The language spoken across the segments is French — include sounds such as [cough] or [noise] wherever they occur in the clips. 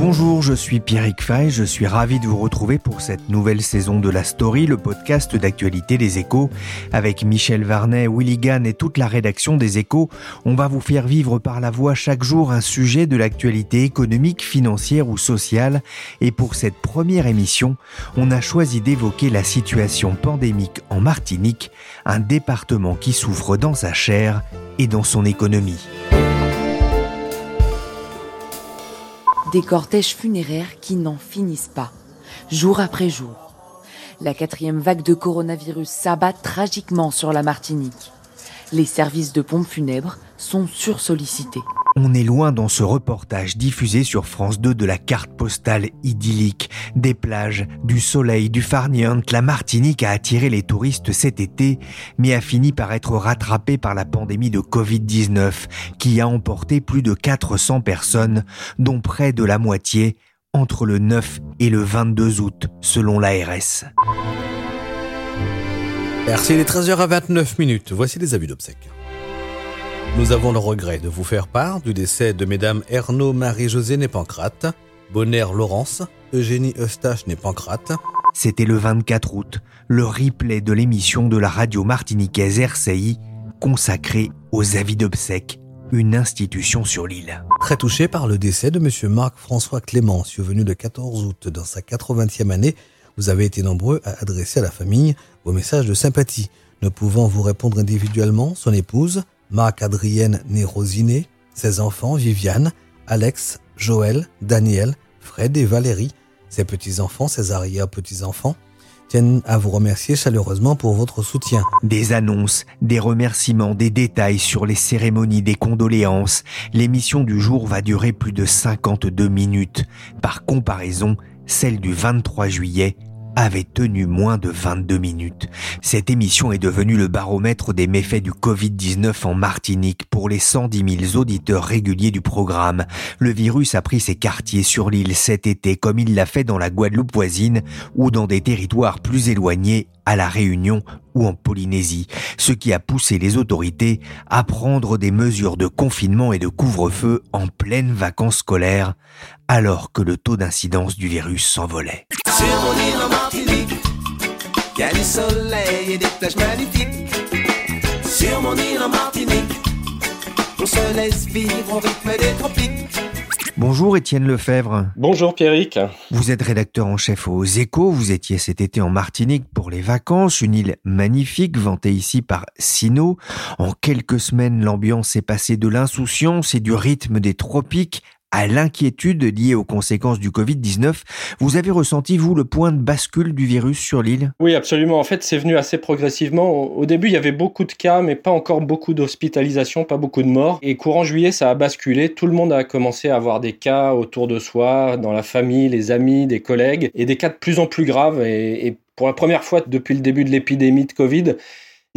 Bonjour, je suis Pierrick Fay, je suis ravi de vous retrouver pour cette nouvelle saison de La Story, le podcast d'actualité des échos. Avec Michel Varnet, Willy Gann et toute la rédaction des échos, on va vous faire vivre par la voix chaque jour un sujet de l'actualité économique, financière ou sociale. Et pour cette première émission, on a choisi d'évoquer la situation pandémique en Martinique, un département qui souffre dans sa chair et dans son économie. Des cortèges funéraires qui n'en finissent pas, jour après jour. La quatrième vague de coronavirus s'abat tragiquement sur la Martinique. Les services de pompes funèbres sont sursollicités. On est loin dans ce reportage diffusé sur France 2 de la carte postale idyllique, des plages, du soleil, du farniente. La Martinique a attiré les touristes cet été, mais a fini par être rattrapée par la pandémie de Covid-19, qui a emporté plus de 400 personnes, dont près de la moitié entre le 9 et le 22 août, selon l'ARS. Merci, il est 13h29 minutes. Voici les avis d'obsèques. Nous avons le regret de vous faire part du décès de mesdames Ernaud Marie-Josée Népancrate, Bonner Laurence, Eugénie Eustache Népancrate. C'était le 24 août, le replay de l'émission de la radio martiniquaise RCI consacrée aux avis d'obsèques, une institution sur l'île. Très touché par le décès de monsieur Marc-François Clément, survenu le 14 août dans sa 80e année, vous avez été nombreux à adresser à la famille vos messages de sympathie. Ne pouvant vous répondre individuellement, son épouse, Marc-Adrienne Nérosiné, ses enfants Viviane, Alex, Joël, Daniel, Fred et Valérie, ses petits-enfants, ses arrière-petits-enfants, tiennent à vous remercier chaleureusement pour votre soutien. Des annonces, des remerciements, des détails sur les cérémonies, des condoléances. L'émission du jour va durer plus de 52 minutes. Par comparaison, celle du 23 juillet avait tenu moins de 22 minutes. Cette émission est devenue le baromètre des méfaits du Covid-19 en Martinique pour les 110 000 auditeurs réguliers du programme. Le virus a pris ses quartiers sur l'île cet été comme il l'a fait dans la Guadeloupe voisine ou dans des territoires plus éloignés à la Réunion ou en Polynésie, ce qui a poussé les autorités à prendre des mesures de confinement et de couvre-feu en pleine vacances scolaires, alors que le taux d'incidence du virus s'envolait. Sur mon île en Martinique, y a du soleil et des plages magnifiques. Sur mon île en Martinique, on se laisse vivre au rythme des tropiques. Bonjour Étienne Lefebvre. Bonjour Pierrick. Vous êtes rédacteur en chef aux Échos. Vous étiez cet été en Martinique pour les vacances, une île magnifique vantée ici par Sino. En quelques semaines, l'ambiance est passée de l'insouciance et du rythme des tropiques à l'inquiétude liée aux conséquences du Covid-19. Vous avez ressenti, vous, le point de bascule du virus sur l'île? Oui, absolument. En fait, c'est venu assez progressivement. Au début, il y avait beaucoup de cas, mais pas encore beaucoup d'hospitalisations, pas beaucoup de morts. Et courant juillet, ça a basculé. Tout le monde a commencé à avoir des cas autour de soi, dans la famille, les amis, des collègues, et des cas de plus en plus graves. Et, et pour la première fois depuis le début de l'épidémie de Covid,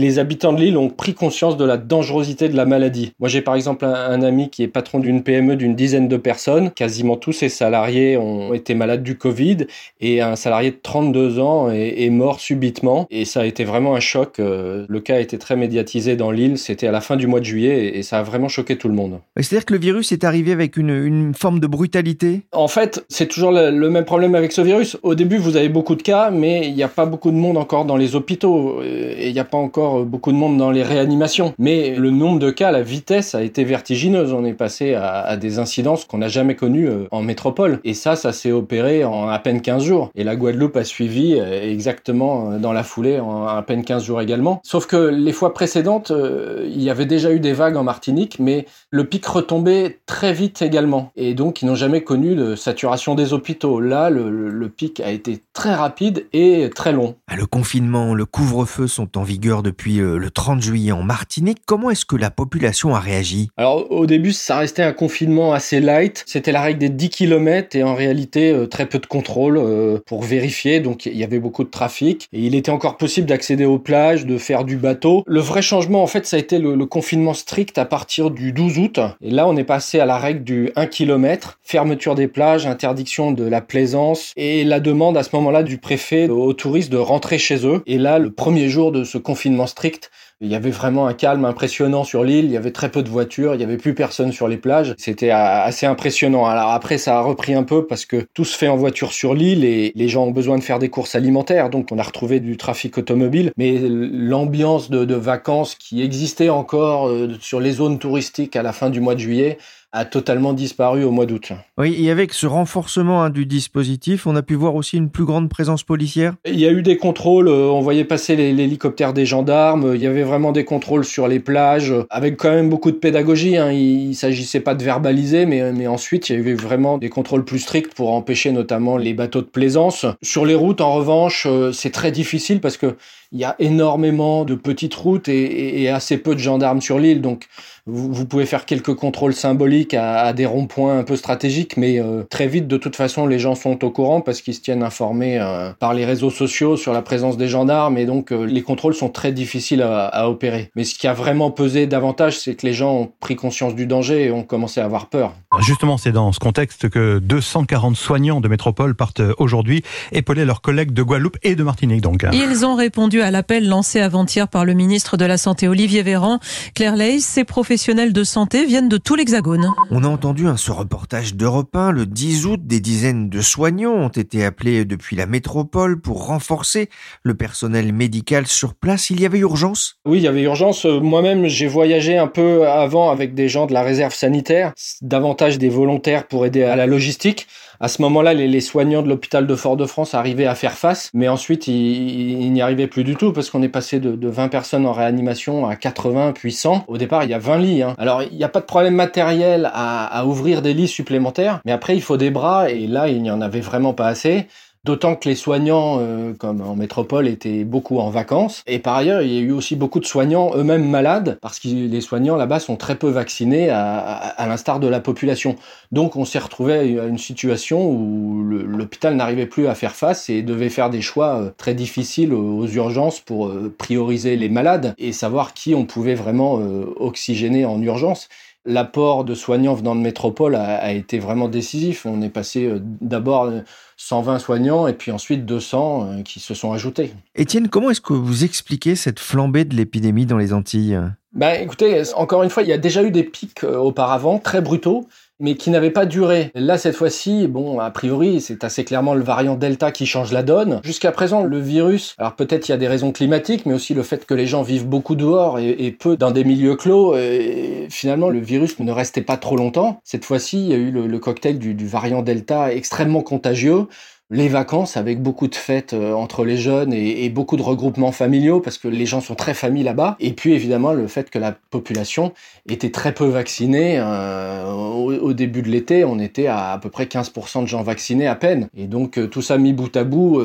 les habitants de l'île ont pris conscience de la dangerosité de la maladie. Moi, j'ai par exemple un, un ami qui est patron d'une PME d'une dizaine de personnes. Quasiment tous ses salariés ont été malades du Covid et un salarié de 32 ans est, est mort subitement. Et ça a été vraiment un choc. Euh, Le cas a été très médiatisé dans l'île. C'était à la fin du mois de juillet et, et ça a vraiment choqué tout le monde. C'est-à-dire que le virus est arrivé avec une, une forme de brutalité? En fait, c'est toujours le, le même problème avec ce virus. Au début, vous avez beaucoup de cas, mais il n'y a pas beaucoup de monde encore dans les hôpitaux. Et il n'y a pas encore beaucoup de monde dans les réanimations. Mais le nombre de cas, la vitesse a été vertigineuse. On est passé à, des incidences qu'on n'a jamais connues euh, en métropole. Et ça, ça s'est opéré en à peine 15 jours. Et la Guadeloupe a suivi euh, exactement dans la foulée en à peine 15 jours également. Sauf que les fois précédentes, il y avait déjà eu des vagues en Martinique, mais le pic retombait très vite également. Et donc, ils n'ont jamais connu de saturation des hôpitaux. Là, le, le pic a été très rapide et très long. Ah, le confinement, le couvre-feu sont en vigueur depuis euh, le 30 juillet en Martinique. Comment est-ce que la population a réagi? Alors au début, ça restait un confinement assez light. C'était la règle des 10 km et en réalité euh, très peu de contrôle euh, pour vérifier. Donc il y avait beaucoup de trafic et il était encore possible d'accéder aux plages, de faire du bateau. Le vrai changement en fait, ça a été le, le confinement strict à partir du 12 août. Et là, on est passé à la règle du 1 km, fermeture des plages, interdiction de la plaisance et la demande à ce moment-là du préfet aux touristes de rentrer chez eux. Et là, le premier jour de ce confinement strict, il y avait vraiment un calme impressionnant sur l'île, il y avait très peu de voitures, il y avait plus personne sur les plages. C'était assez impressionnant. Alors après, ça a repris un peu parce que tout se fait en voiture sur l'île et les gens ont besoin de faire des courses alimentaires. Donc on a retrouvé du trafic automobile. Mais l'ambiance de, de, vacances qui existait encore euh, sur les zones touristiques à la fin du mois de juillet, a totalement disparu au mois d'août. Oui, et avec ce renforcement hein, du dispositif, on a pu voir aussi une plus grande présence policière Il y a eu des contrôles, euh, on voyait passer l'hélicoptère des gendarmes, il y avait vraiment des contrôles sur les plages, avec quand même beaucoup de pédagogie. Hein. Il ne s'agissait pas de verbaliser, mais, mais ensuite, il y avait vraiment des contrôles plus stricts pour empêcher notamment les bateaux de plaisance. Sur les routes, en revanche, euh, c'est très difficile parce que il y a énormément de petites routes et, et assez peu de gendarmes sur l'île, donc vous, pouvez faire quelques contrôles symboliques à, des ronds-points un peu stratégiques, mais euh, très vite, de toute façon, les gens sont au courant parce qu'ils se tiennent informés euh, par les réseaux sociaux sur la présence des gendarmes et donc euh, les contrôles sont très difficiles à, à, opérer. Mais ce qui a vraiment pesé davantage, c'est que les gens ont pris conscience du danger et ont commencé à avoir peur. Justement, c'est dans ce contexte que 240 soignants de métropole partent aujourd'hui épauler leurs collègues de Guadeloupe et de Martinique. Donc. Ils ont répondu à l'appel lancé avant-hier par le ministre de la Santé Olivier Véran. Claire Leys, ses professionnels de santé viennent de tout l'Hexagone. On a entendu un ce reportage d'Europe 1 le 10 août. Des dizaines de soignants ont été appelés depuis la métropole pour renforcer le personnel médical sur place. Il y avait urgence? Oui, il y avait urgence. Moi-même, j'ai voyagé un peu avant avec des gens de la réserve sanitaire, davantage des volontaires pour aider à la logistique. À ce moment-là, les, soignants de l'hôpital de Fort-de-France arrivaient à faire face, mais ensuite, ils, n'y arrivaient plus du tout parce qu'on est passé de, 20 personnes en réanimation à 80 puis 100. Au départ, il y a 20 lits. Hein. Alors, il n'y a pas de problème matériel à ouvrir des lits supplémentaires, mais après, il faut des bras et là, il n'y en avait vraiment pas assez. D'autant que les soignants, euh, comme en métropole, étaient beaucoup en vacances. Et par ailleurs, il y a eu aussi beaucoup de soignants eux-mêmes malades, parce que les soignants là-bas sont très peu vaccinés, à, à, l'instar de la population. Donc on s'est retrouvé à une situation où l'hôpital n'arrivait plus à faire face et devait faire des choix euh, très difficiles aux urgences pour euh, prioriser les malades et savoir qui on pouvait vraiment oxygéner en urgence l'apport de soignants venant de métropole a, été vraiment décisif. On est passé euh, d'abord 120 soignants et puis ensuite 200 euh, qui se sont ajoutés. Étienne, comment est-ce que vous expliquez cette flambée de l'épidémie dans les Antilles? Ben, écoutez, encore une fois, il y a déjà eu des pics euh, auparavant, très brutaux, mais qui n'avait pas duré. Là, cette fois-ci, bon, a priori, c'est assez clairement le variant Delta qui change la donne. Jusqu'à présent, le virus, alors peut-être il y a des raisons climatiques, mais aussi le fait que les gens vivent beaucoup dehors et, peu dans des milieux clos, et finalement, le virus ne restait pas trop longtemps. Cette fois-ci, il y a eu le, cocktail du, du variant Delta extrêmement contagieux les vacances avec beaucoup de fêtes euh, entre les jeunes et, beaucoup de regroupements familiaux parce que les gens sont très familles là-bas. Et puis évidemment le fait que la population était très peu vaccinée. Euh, au, début de l'été, on était à à peu près 15% de gens vaccinés à peine. Et donc euh, tout ça mis bout à bout,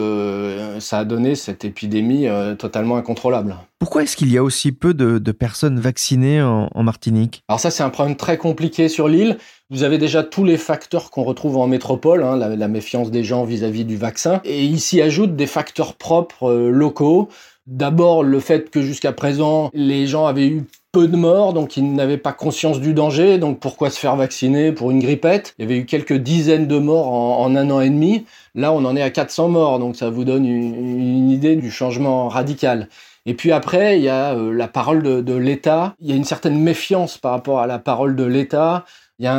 ça a donné cette épidémie totalement incontrôlable. Pourquoi est-ce qu'il y a aussi peu de, personnes vaccinées en, Martinique? Alors ça c'est un problème très compliqué sur l'île. Vous avez déjà tous les facteurs qu'on retrouve en métropole, hein, la, méfiance des gens vis-à-vis du vaccin, et il s'y ajoute des facteurs propres euh, locaux. D'abord le fait que jusqu'à présent les gens avaient eu peu de morts, donc ils n'avaient pas conscience du danger, donc pourquoi se faire vacciner pour une grippette? Il y avait eu quelques dizaines de morts en, un an et demi, là on en est à 400 morts, donc ça vous donne une idée du changement radical. Et puis après, il y a euh, la parole de, l'État. Il y a une certaine méfiance par rapport à la parole de l'État. Il y a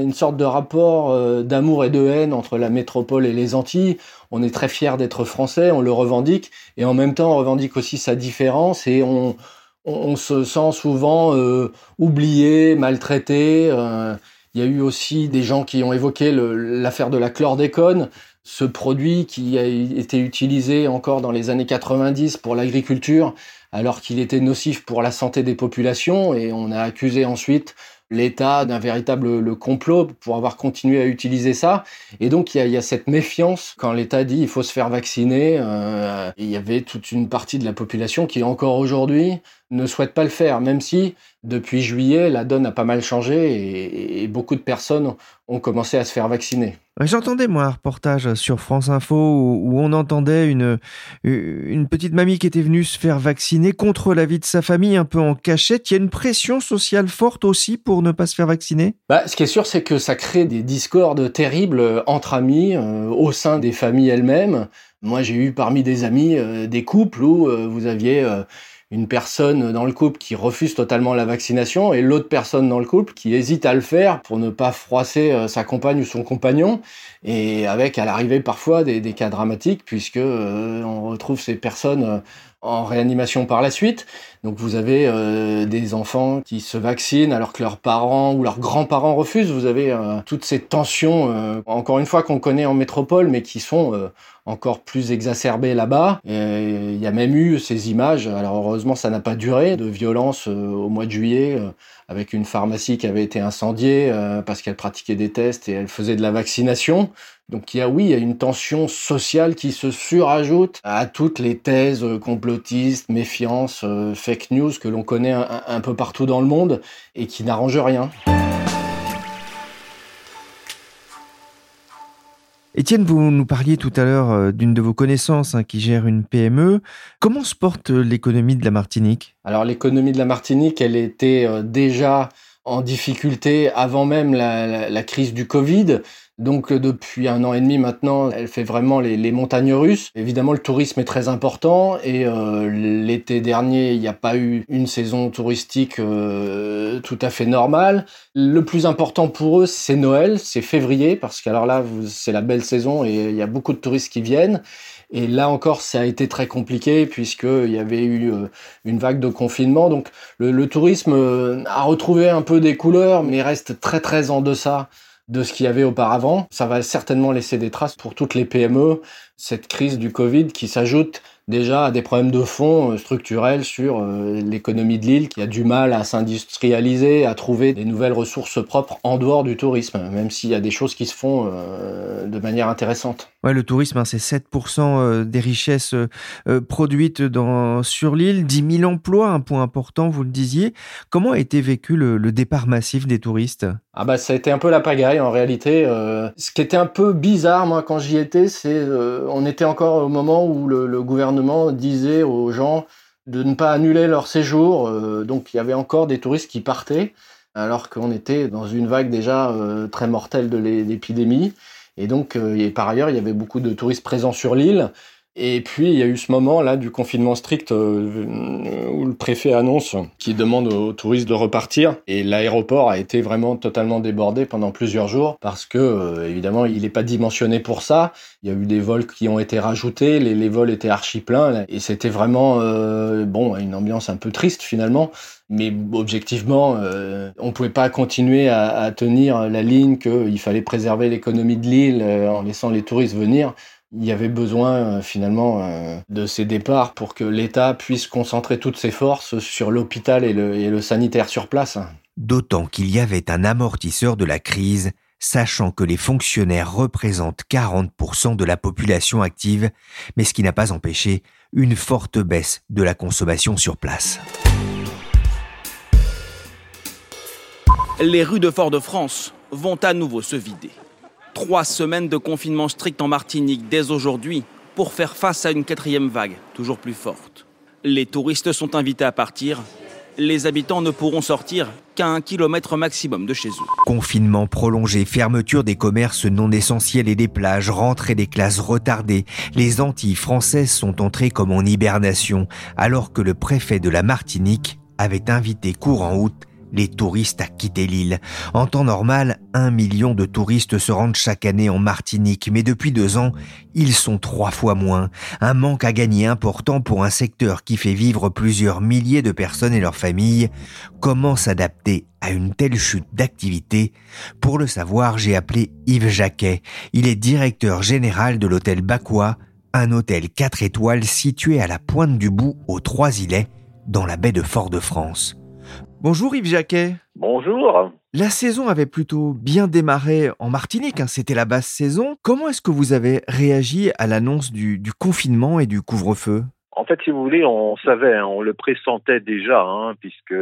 une sorte de rapport euh, d'amour et de haine entre la métropole et les Antilles. On est très fiers d'être français, on le revendique, et en même temps on revendique aussi sa différence, et on, on, se sent souvent euh, oublié, maltraité. Euh, il y a eu aussi des gens qui ont évoqué l'affaire de la chlordécone, ce produit qui a été utilisé encore dans les années 90 pour l'agriculture, alors qu'il était nocif pour la santé des populations, et on a accusé ensuite l'État d'un véritable complot pour avoir continué à utiliser ça. Et donc il y a, cette méfiance quand l'État dit il faut se faire vacciner. Euh, il y avait toute une partie de la population qui encore aujourd'hui ne souhaite pas le faire, même si depuis juillet, la donne a pas mal changé et, beaucoup de personnes ont commencé à se faire vacciner. J'entendais moi un reportage sur France Info où, on entendait une, une petite mamie qui était venue se faire vacciner contre l'avis de sa famille, un peu en cachette. Il y a une pression sociale forte aussi pour ne pas se faire vacciner? Bah, Ce qui est sûr, c'est que ça crée des discordes terribles entre amis, euh, au sein des familles elles-mêmes. Moi, j'ai eu parmi des amis euh, des couples où euh, vous aviez une personne dans le couple qui refuse totalement la vaccination et l'autre personne dans le couple qui hésite à le faire pour ne pas froisser euh, sa compagne ou son compagnon et avec à l'arrivée parfois des, cas dramatiques puisque euh, on retrouve ces personnes euh, en réanimation par la suite. Donc vous avez des enfants qui se vaccinent alors que leurs parents ou leurs grands-parents refusent. Vous avez toutes ces tensions, encore une fois qu'on connaît en métropole, mais qui sont encore plus exacerbé là-bas. Il y a même eu ces images, alors heureusement ça n'a pas duré, de violence euh, au mois de juillet, euh, avec une pharmacie qui avait été incendiée euh, parce qu'elle pratiquait des tests et elle faisait de la vaccination. Donc il y a oui, il y a une tension sociale qui se surajoute à toutes les thèses complotistes, méfiances, fake news que l'on connaît un peu partout dans le monde et qui n'arrangent rien. Étienne, vous nous parliez tout à l'heure euh, d'une de vos connaissances hein, qui gère une PME. Comment se porte euh, l'économie de la Martinique? Alors l'économie de la Martinique, elle était euh, déjà en difficulté avant même la, crise du Covid. Donc depuis un an et demi maintenant, elle fait vraiment les, montagnes russes. Évidemment, le tourisme est très important et l'été dernier, il n'y a pas eu une saison touristique tout à fait normale. Le plus important pour eux, c'est Noël, c'est février, parce qu'alors là, c'est la belle saison et il y a beaucoup de touristes qui viennent. Et là encore, ça a été très compliqué puisqu'il y avait eu euh, une vague de confinement. Donc le, tourisme euh, a retrouvé un peu des couleurs, mais reste très très en deçà de ce qu'il y avait auparavant. Ça va certainement laisser des traces pour toutes les PME, cette crise du Covid qui s'ajoute déjà à des problèmes de fond euh, structurels sur euh, l'économie de l'île qui a du mal à s'industrialiser, à trouver des nouvelles ressources propres en dehors du tourisme, même s'il y a des choses qui se font euh, de manière intéressante. Ouais, le tourisme, hein, c'est 7% des richesses produites sur l'île, 10 000 emplois, un point important, vous le disiez. Comment a été vécu le départ massif des touristes? Ah bah ça a été un peu la pagaille en réalité. ce qui était un peu bizarre, moi, quand j'y étais, c'est on était encore au moment où le, gouvernement disait aux gens de ne pas annuler leur séjour. Euh, donc il y avait encore des touristes qui partaient, alors qu'on était dans une vague déjà euh, très mortelle de l'épidémie. Et donc, euh, et par ailleurs, il y avait beaucoup de touristes présents sur l'île. Et puis il y a eu ce moment là du confinement strict euh, où le préfet annonce qu'il demande aux touristes de repartir et l'aéroport a été vraiment totalement débordé pendant plusieurs jours parce que euh, évidemment il n'est pas dimensionné pour ça. Il y a eu des vols qui ont été rajoutés, les, vols étaient archi pleins et c'était vraiment euh, bon une ambiance un peu triste finalement. Mais objectivement, euh, on pouvait pas continuer à, à tenir la ligne qu'il fallait préserver l'économie de l'île en laissant les touristes venir il y avait besoin euh, finalement euh, de ces départs pour que l'État puisse concentrer toutes ses forces sur l'hôpital et le, sanitaire sur place. D'autant qu'il y avait un amortisseur de la crise, sachant que les fonctionnaires représentent 40% de la population active, mais ce qui n'a pas empêché une forte baisse de la consommation sur place. Les rues de Fort-de-France vont à nouveau se vider. Trois semaines de confinement strict en Martinique dès aujourd'hui pour faire face à une quatrième vague, toujours plus forte. Les touristes sont invités à partir. Les habitants ne pourront sortir qu'à un kilomètre maximum de chez eux. Confinement prolongé, fermeture des commerces non essentiels et des plages, rentrée des classes retardées. Les Antilles françaises sont entrées comme en hibernation, alors que le préfet de la Martinique avait invité courant août les touristes à quitter l'île. En temps normal, un million de touristes se rendent chaque année en Martinique, mais depuis deux ans, ils sont trois fois moins. Un manque à gagner important pour un secteur qui fait vivre plusieurs milliers de personnes et leurs familles. Comment s'adapter à une telle chute d'activité? Pour le savoir, j'ai appelé Yves Jacquet. Il est directeur général de l'hôtel Bacois, un hôtel 4 étoiles situé à la pointe du bout aux Trois-Îlets, dans la baie de Fort-de-France. Bonjour Yves Jacquet. Bonjour. La saison avait plutôt bien démarré en Martinique, hein, c'était la basse saison. Comment est-ce que vous avez réagi à l'annonce du, du confinement et du couvre-feu? En fait, si vous voulez, on savait, hein, on le pressentait déjà, hein, puisque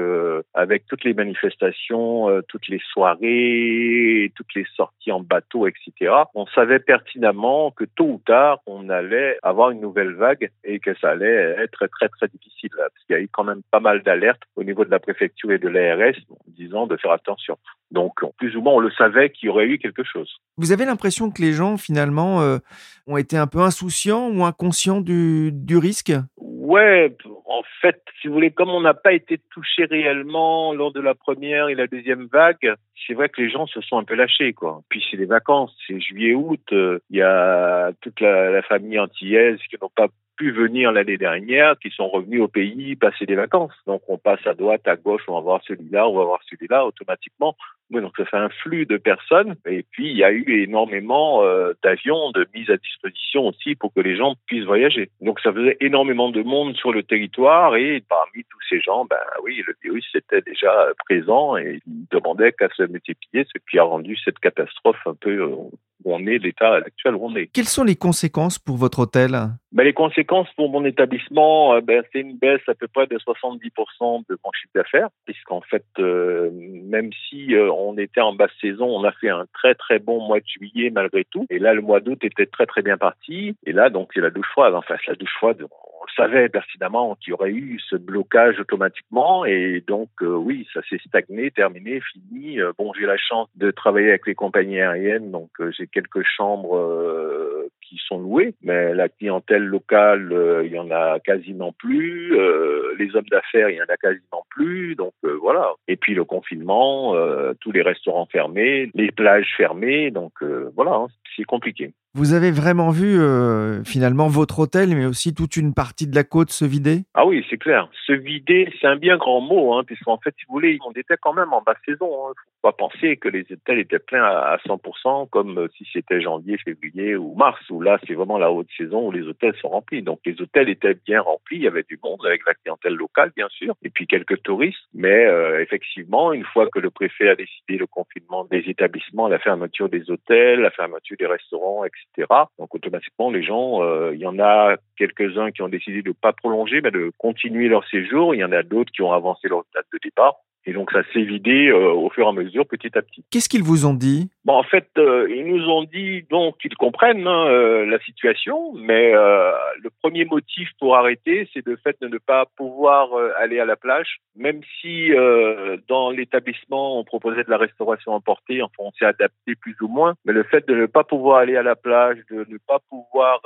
avec toutes les manifestations, euh, toutes les soirées, toutes les sorties en bateau, etc., on savait pertinemment que tôt ou tard, on allait avoir une nouvelle vague et que ça allait être très très difficile, parce qu'il y a eu quand même pas mal d'alertes au niveau de la préfecture et de l'ARS disant de faire attention. Donc, plus ou moins, on le savait qu'il y aurait eu quelque chose. Vous avez l'impression que les gens, finalement, euh, ont été un peu insouciants ou inconscients du, du risque? Ouais, en fait, si vous voulez, comme on n'a pas été touché réellement lors de la première et la deuxième vague, c'est vrai que les gens se sont un peu lâchés, quoi. Puis c'est les vacances, c'est juillet-août, euh, il y a toute la, la famille antillaise qui n'ont pas pu venir l'année dernière, qui sont revenus au pays passer des vacances. Donc on passe à droite, à gauche, on va voir celui-là, on va voir celui-là automatiquement. Donc ça fait un flux de personnes. Et puis il y a eu énormément euh, d'avions de mise à disposition aussi pour que les gens puissent voyager. Donc ça faisait énormément de monde sur le territoire et parmi tous ces gens, ben oui, le virus était déjà présent et il demandait qu'à se multiplier, ce qui a rendu cette catastrophe un peu euh, où on est, l'état actuel où on est. Quelles sont les conséquences pour votre hôtel? Ben, Les conséquences pour mon établissement, euh, ben, c'est une baisse à peu près de 70% de mon chiffre d'affaires, puisqu'en fait, euh, même si euh, on était en basse saison, on a fait un très très bon mois de juillet malgré tout. Et là, le mois d'août était très très bien parti. Et là, donc, c'est la douche froide. En fait, la douche froide, on savait pertinemment qu'il y aurait eu ce blocage automatiquement et donc oui, ça s'est stagné, terminé, fini. bon, j'ai la chance de travailler avec les compagnies aériennes, donc j'ai quelques chambres qui sont louées, mais la clientèle locale, euh, il y en a quasiment plus. Euh, les hommes d'affaires, il y en a quasiment plus. Donc euh, voilà. Et puis le confinement, tous les restaurants fermés, les plages fermées. Donc voilà, hein, c'est compliqué. Vous avez vraiment vu euh, finalement votre hôtel, mais aussi toute une partie de la côte se vider? Ah oui, c'est clair. Se vider, c'est un bien grand mot, hein, puisqu'en fait, si vous voulez, on était quand même en basse saison. Il hein. faut pas penser que les hôtels étaient pleins à 100%, comme euh, si c'était janvier, février ou mars, où là, c'est vraiment la haute saison où les hôtels sont remplis. Donc les hôtels étaient bien remplis, il y avait du monde avec la clientèle locale, bien sûr, et puis quelques touristes. Mais euh, effectivement, une fois que le préfet a décidé le confinement des établissements, la fermeture des hôtels, la fermeture des restaurants, etc., donc automatiquement, les gens, euh, il y en a quelques-uns qui ont décidé de ne pas prolonger, mais de continuer leur séjour. Il y en a d'autres qui ont avancé leur date de départ. Et donc ça s'est vidé euh, au fur et à mesure, petit à petit. Qu'est-ce qu'ils vous ont dit? Bon, en fait, euh, ils nous ont dit donc qu'ils comprennent hein, euh, la situation, mais le premier motif pour arrêter, c'est le fait de ne pas pouvoir aller à la plage, même si dans l'établissement on proposait de la restauration emportée, enfin on s'est adapté plus ou moins, mais le fait de ne pas pouvoir aller à la plage, de ne pas pouvoir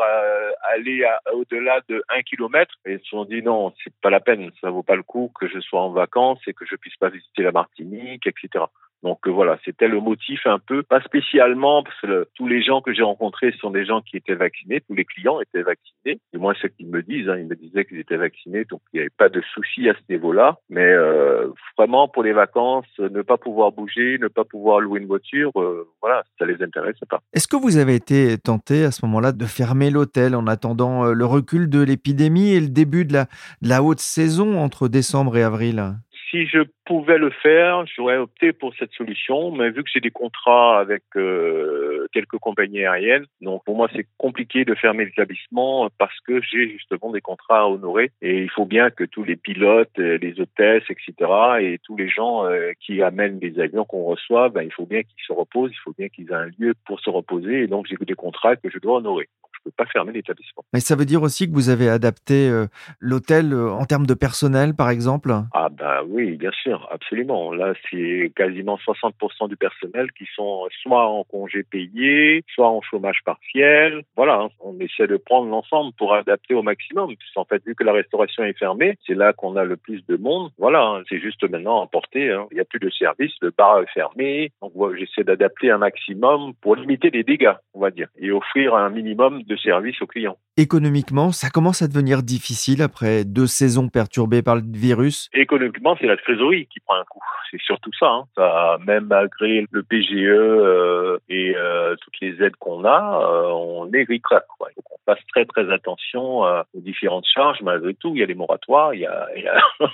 aller au-delà de un kilomètre, ils se sont dit non, c'est pas la peine, ça vaut pas le coup que je sois en vacances et que je puisse pas visiter la Martinique, etc. Donc euh, voilà, c'était le motif un peu, pas spécialement, parce que tous les gens que j'ai rencontrés sont des gens qui étaient vaccinés, tous les clients étaient vaccinés, du moins ceux qui me disent, hein, ils me disaient qu'ils étaient vaccinés, donc il n'y avait pas de souci à ce niveau-là. Mais euh, vraiment pour les vacances, ne pas pouvoir bouger, ne pas pouvoir louer une voiture, euh, voilà, ça les intéresse pas. Est-ce que vous avez été tenté à ce moment-là de fermer l'hôtel en attendant le recul de l'épidémie et le début de la haute saison entre décembre et avril? Si je pouvais le faire, j'aurais opté pour cette solution, mais vu que j'ai des contrats avec euh, quelques compagnies aériennes, donc pour moi c'est compliqué de fermer l'établissement parce que j'ai justement des contrats à honorer et il faut bien que tous les pilotes, euh, les hôtesses, etc. et tous les gens euh, qui amènent les avions qu'on reçoit, ben, il faut bien qu'ils se reposent, il faut bien qu'ils aient un lieu pour se reposer et donc j'ai des contrats que je dois honorer peux pas fermer l'établissement. Mais ça veut dire aussi que vous avez adapté euh, l'hôtel euh, en termes de personnel, par exemple? Ah bah oui, bien sûr, absolument. Là, c'est quasiment 60% du personnel qui sont soit en congé payé, soit en chômage partiel. Voilà, hein. on essaie de prendre l'ensemble pour adapter au maximum. En fait, vu que la restauration est fermée, c'est là qu'on a le plus de monde. Voilà, hein. c'est juste maintenant emporté. Hein. Il n'y a plus de service, le bar est fermé. Donc j'essaie d'adapter un maximum pour limiter les dégâts, on va dire, et offrir un minimum de services aux clients. Économiquement, ça commence à devenir difficile après deux saisons perturbées par le virus. Économiquement, c'est la trésorerie qui prend un coup. C'est surtout ça. Hein. ça. Même malgré le PGE euh, et euh, toutes les aides qu'on a, euh, on est ricrac. Faut qu'on fasse très très attention aux différentes charges. Malgré tout, il y a les moratoires, il y a, il y a, [laughs]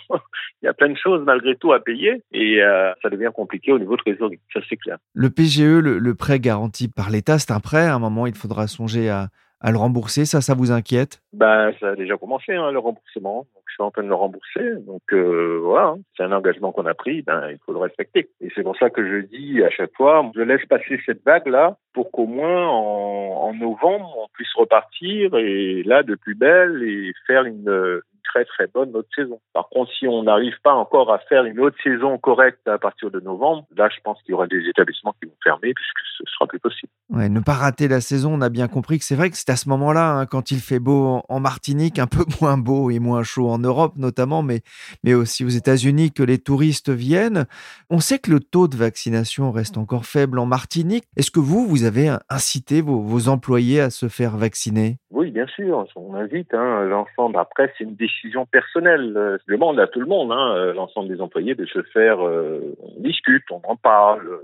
il y a plein de choses malgré tout à payer et ça devient compliqué au niveau de trésorerie. Ça c'est clair. Le PGE, le, le prêt garanti par l'État, c'est un prêt. À un moment, il faudra songer à à le rembourser. Ça, ça vous inquiète? Ben, ça a déjà commencé hein, le remboursement. Je suis en train de le rembourser. Donc euh, voilà, hein. c'est un engagement qu'on a pris. Ben, il faut le respecter. Et c'est pour ça que je dis à chaque fois, je laisse passer cette vague là pour qu'au moins en, en novembre on puisse repartir et là de plus belle et faire une très très bonne autre saison. Par contre, si on n'arrive pas encore à faire une autre saison correcte à partir de novembre, là, je pense qu'il y aura des établissements qui vont fermer puisque ce sera plus possible. Ouais, ne pas rater la saison, on a bien compris que c'est vrai que c'est à ce moment-là, hein, quand il fait beau en Martinique, un peu [laughs] moins beau et moins chaud en Europe notamment, mais, mais aussi aux États-Unis, que les touristes viennent. On sait que le taux de vaccination reste encore faible en Martinique. Est-ce que vous, vous avez incité vos, vos employés à se faire vacciner? Oui, bien sûr, on invite hein, l'ensemble. Après, c'est une décision personnelle. Je demande à tout le monde, hein, l'ensemble des employés, de se faire. Euh, on discute, on en parle.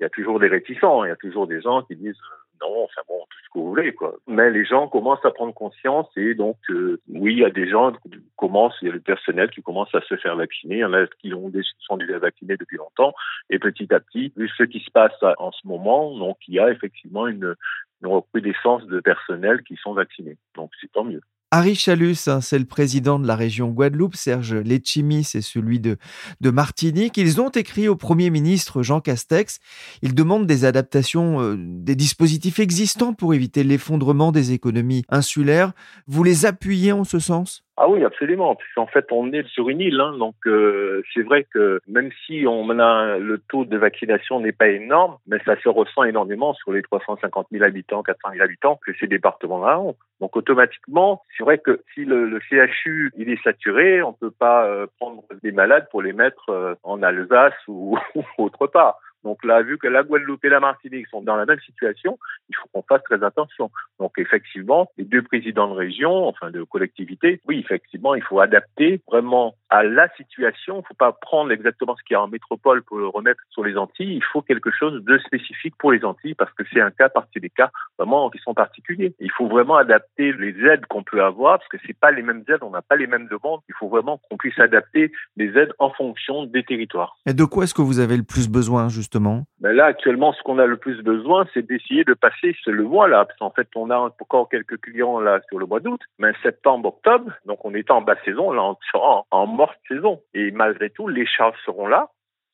Il y a toujours des réticents, il y a toujours des gens qui disent non, enfin bon, tout ce que vous voulez, quoi. Mais les gens commencent à prendre conscience et donc, euh, oui, il y a des gens qui commencent, il y a le personnel qui commence à se faire vacciner. Il y en a qui ont des, sont déjà vaccinés depuis longtemps. Et petit à petit, vu ce qui se passe en ce moment, donc il y a effectivement une, une recrudescence de personnel qui sont vaccinés. Donc c'est tant mieux. Harry Chalus, hein, c'est le président de la région Guadeloupe. Serge Letchimi, c'est celui de, Martinique. Ils ont écrit au Premier ministre Jean Castex. Ils demandent des adaptations euh, des dispositifs existants pour éviter l'effondrement des économies insulaires. Vous les appuyez en ce sens? Ah oui, absolument. Puisqu'en fait, on est sur une île, hein, donc euh, c'est vrai que même si on a le taux de vaccination n'est pas énorme, mais ça se ressent énormément sur les 350 000 habitants, 400 000 habitants que ces départements-là ont. Donc automatiquement, c'est vrai que si le, CHU il est saturé, on peut pas euh, prendre des malades pour les mettre euh, en Alsace ou [laughs] autre part. Donc là, vu que la Guadeloupe et la Martinique sont dans la même situation, il faut qu'on fasse très attention. Donc effectivement, les deux présidents de région, enfin de collectivité, oui, effectivement, il faut adapter vraiment à la situation. Il ne faut pas prendre exactement ce qu'il y a en métropole pour le remettre sur les Antilles. Il faut quelque chose de spécifique pour les Antilles parce que c'est un cas partie des cas vraiment qui sont particuliers. Il faut vraiment adapter les aides qu'on peut avoir parce que c'est pas les mêmes aides, on n'a pas les mêmes demandes. Il faut vraiment qu'on puisse adapter les aides en fonction des territoires. Et de quoi est-ce que vous avez le plus besoin justement? Ben là, actuellement, ce qu'on a le plus besoin, c'est d'essayer de passer ce le mois là, parce qu'en fait, on a encore quelques clients là sur le mois d'août, mais septembre, octobre, donc on est en basse saison, là, on sera [laughs] en, morte saison. Et malgré tout, les charges seront là.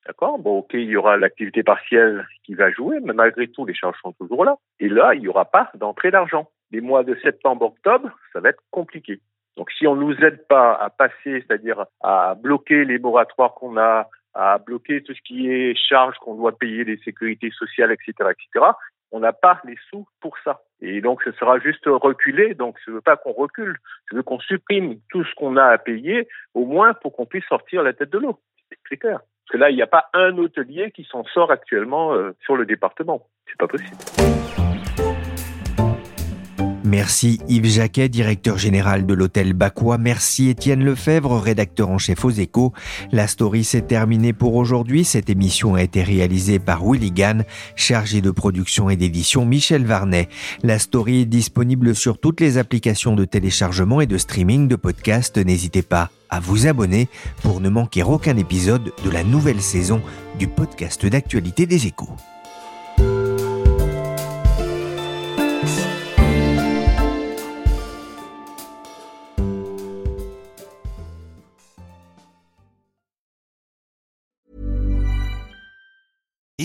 D'accord? Bon, ok, il y aura l'activité partielle qui va jouer, mais malgré tout, les charges sont toujours là. Et là, il n'y aura pas d'entrée d'argent. Les mois de septembre, octobre, ça va être compliqué. Donc, si on nous aide pas à passer, c'est-à-dire à bloquer les moratoires qu'on a, à bloquer tout ce qui est charges qu'on doit payer, les sécurités sociales, etc., etc. On n'a pas les sous pour ça. Et donc, ce sera juste reculer. Donc, je veux pas qu'on recule. Je veux qu'on supprime tout ce qu'on a à payer, au moins pour qu'on puisse sortir la tête de l'eau. C'est clair. Parce que là, il n'y a pas un hôtelier qui s'en sort actuellement euh, sur le département. C'est pas possible. Merci Yves Jacquet, directeur général de l'hôtel Bacois. Merci Étienne Lefebvre, rédacteur en chef aux échos. La story s'est terminée pour aujourd'hui. Cette émission a été réalisée par Willy chargé de production et d'édition Michel Varnet. La story est disponible sur toutes les applications de téléchargement et de streaming de podcasts. N'hésitez pas à vous abonner pour ne manquer aucun épisode de la nouvelle saison du podcast d'actualité des échos.